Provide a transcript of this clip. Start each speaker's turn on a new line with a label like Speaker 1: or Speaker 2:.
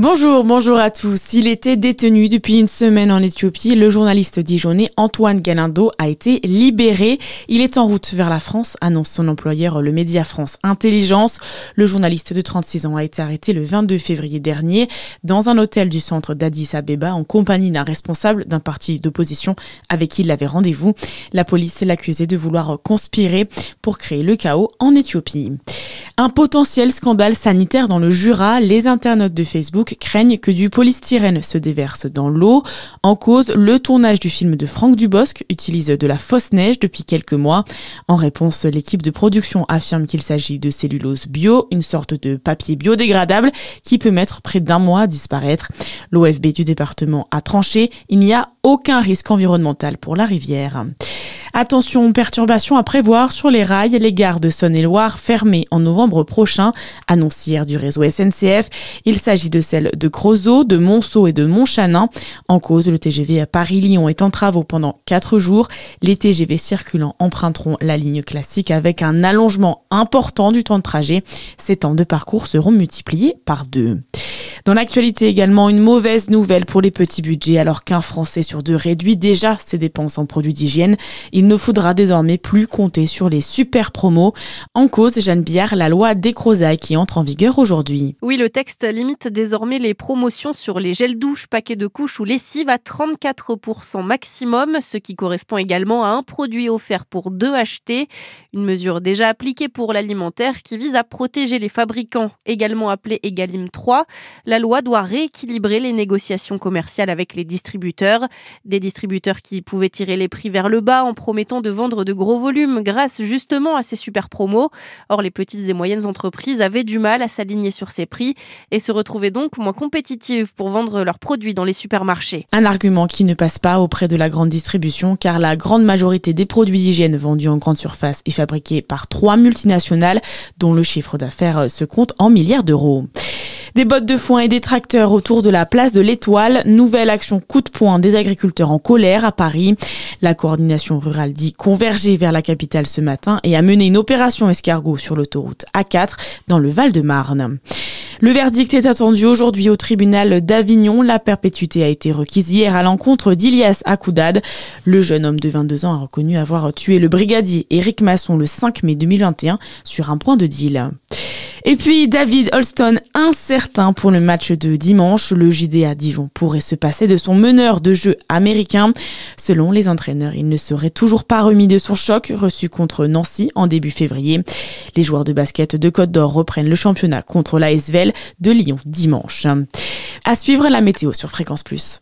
Speaker 1: Bonjour, bonjour à tous. Il était détenu depuis une semaine en Éthiopie. Le journaliste dijonnais Antoine Galindo a été libéré. Il est en route vers la France, annonce son employeur le Média France Intelligence. Le journaliste de 36 ans a été arrêté le 22 février dernier dans un hôtel du centre d'Addis Abeba en compagnie d'un responsable d'un parti d'opposition avec qui il avait rendez-vous. La police l'accusait de vouloir conspirer pour créer le chaos en Éthiopie. Un potentiel scandale sanitaire dans le Jura, les internautes de Facebook craignent que du polystyrène se déverse dans l'eau. En cause, le tournage du film de Franck Dubosc utilise de la fausse neige depuis quelques mois. En réponse, l'équipe de production affirme qu'il s'agit de cellulose bio, une sorte de papier biodégradable qui peut mettre près d'un mois à disparaître. L'OFB du département a tranché, il n'y a aucun risque environnemental pour la rivière. Attention, perturbations à prévoir sur les rails. Les gares de Saône-et-Loire fermées en novembre prochain, annoncière du réseau SNCF. Il s'agit de celles de Creusot, de Monceau et de Montchanin. En cause, le TGV à Paris-Lyon est en travaux pendant 4 jours. Les TGV circulants emprunteront la ligne classique avec un allongement important du temps de trajet. Ces temps de parcours seront multipliés par deux. Dans l'actualité également, une mauvaise nouvelle pour les petits budgets alors qu'un Français sur deux réduit déjà ses dépenses en produits d'hygiène. Il ne faudra désormais plus compter sur les super promos. En cause, Jeanne Biard, la loi Descrozailles qui entre en vigueur aujourd'hui.
Speaker 2: Oui, le texte limite désormais les promotions sur les gels douches, paquets de couches ou lessives à 34% maximum, ce qui correspond également à un produit offert pour deux achetés. Une mesure déjà appliquée pour l'alimentaire qui vise à protéger les fabricants, également appelée Egalim 3 la loi doit rééquilibrer les négociations commerciales avec les distributeurs. Des distributeurs qui pouvaient tirer les prix vers le bas en promettant de vendre de gros volumes grâce justement à ces super promos. Or, les petites et moyennes entreprises avaient du mal à s'aligner sur ces prix et se retrouvaient donc moins compétitives pour vendre leurs produits dans les supermarchés.
Speaker 1: Un argument qui ne passe pas auprès de la grande distribution car la grande majorité des produits d'hygiène vendus en grande surface est fabriquée par trois multinationales dont le chiffre d'affaires se compte en milliards d'euros. Des bottes de foin et des tracteurs autour de la place de l'Étoile. Nouvelle action coup de poing des agriculteurs en colère à Paris. La coordination rurale dit converger vers la capitale ce matin et a mené une opération escargot sur l'autoroute A4 dans le Val-de-Marne. Le verdict est attendu aujourd'hui au tribunal d'Avignon. La perpétuité a été requise hier à l'encontre d'Ilias Akoudad. Le jeune homme de 22 ans a reconnu avoir tué le brigadier Éric Masson le 5 mai 2021 sur un point de deal. Et puis David Holston, incertain pour le match de dimanche. Le JDA Dijon pourrait se passer de son meneur de jeu américain. Selon les entraîneurs, il ne serait toujours pas remis de son choc reçu contre Nancy en début février. Les joueurs de basket de Côte d'Or reprennent le championnat contre l'ASVEL de Lyon dimanche. À suivre la météo sur Fréquence Plus.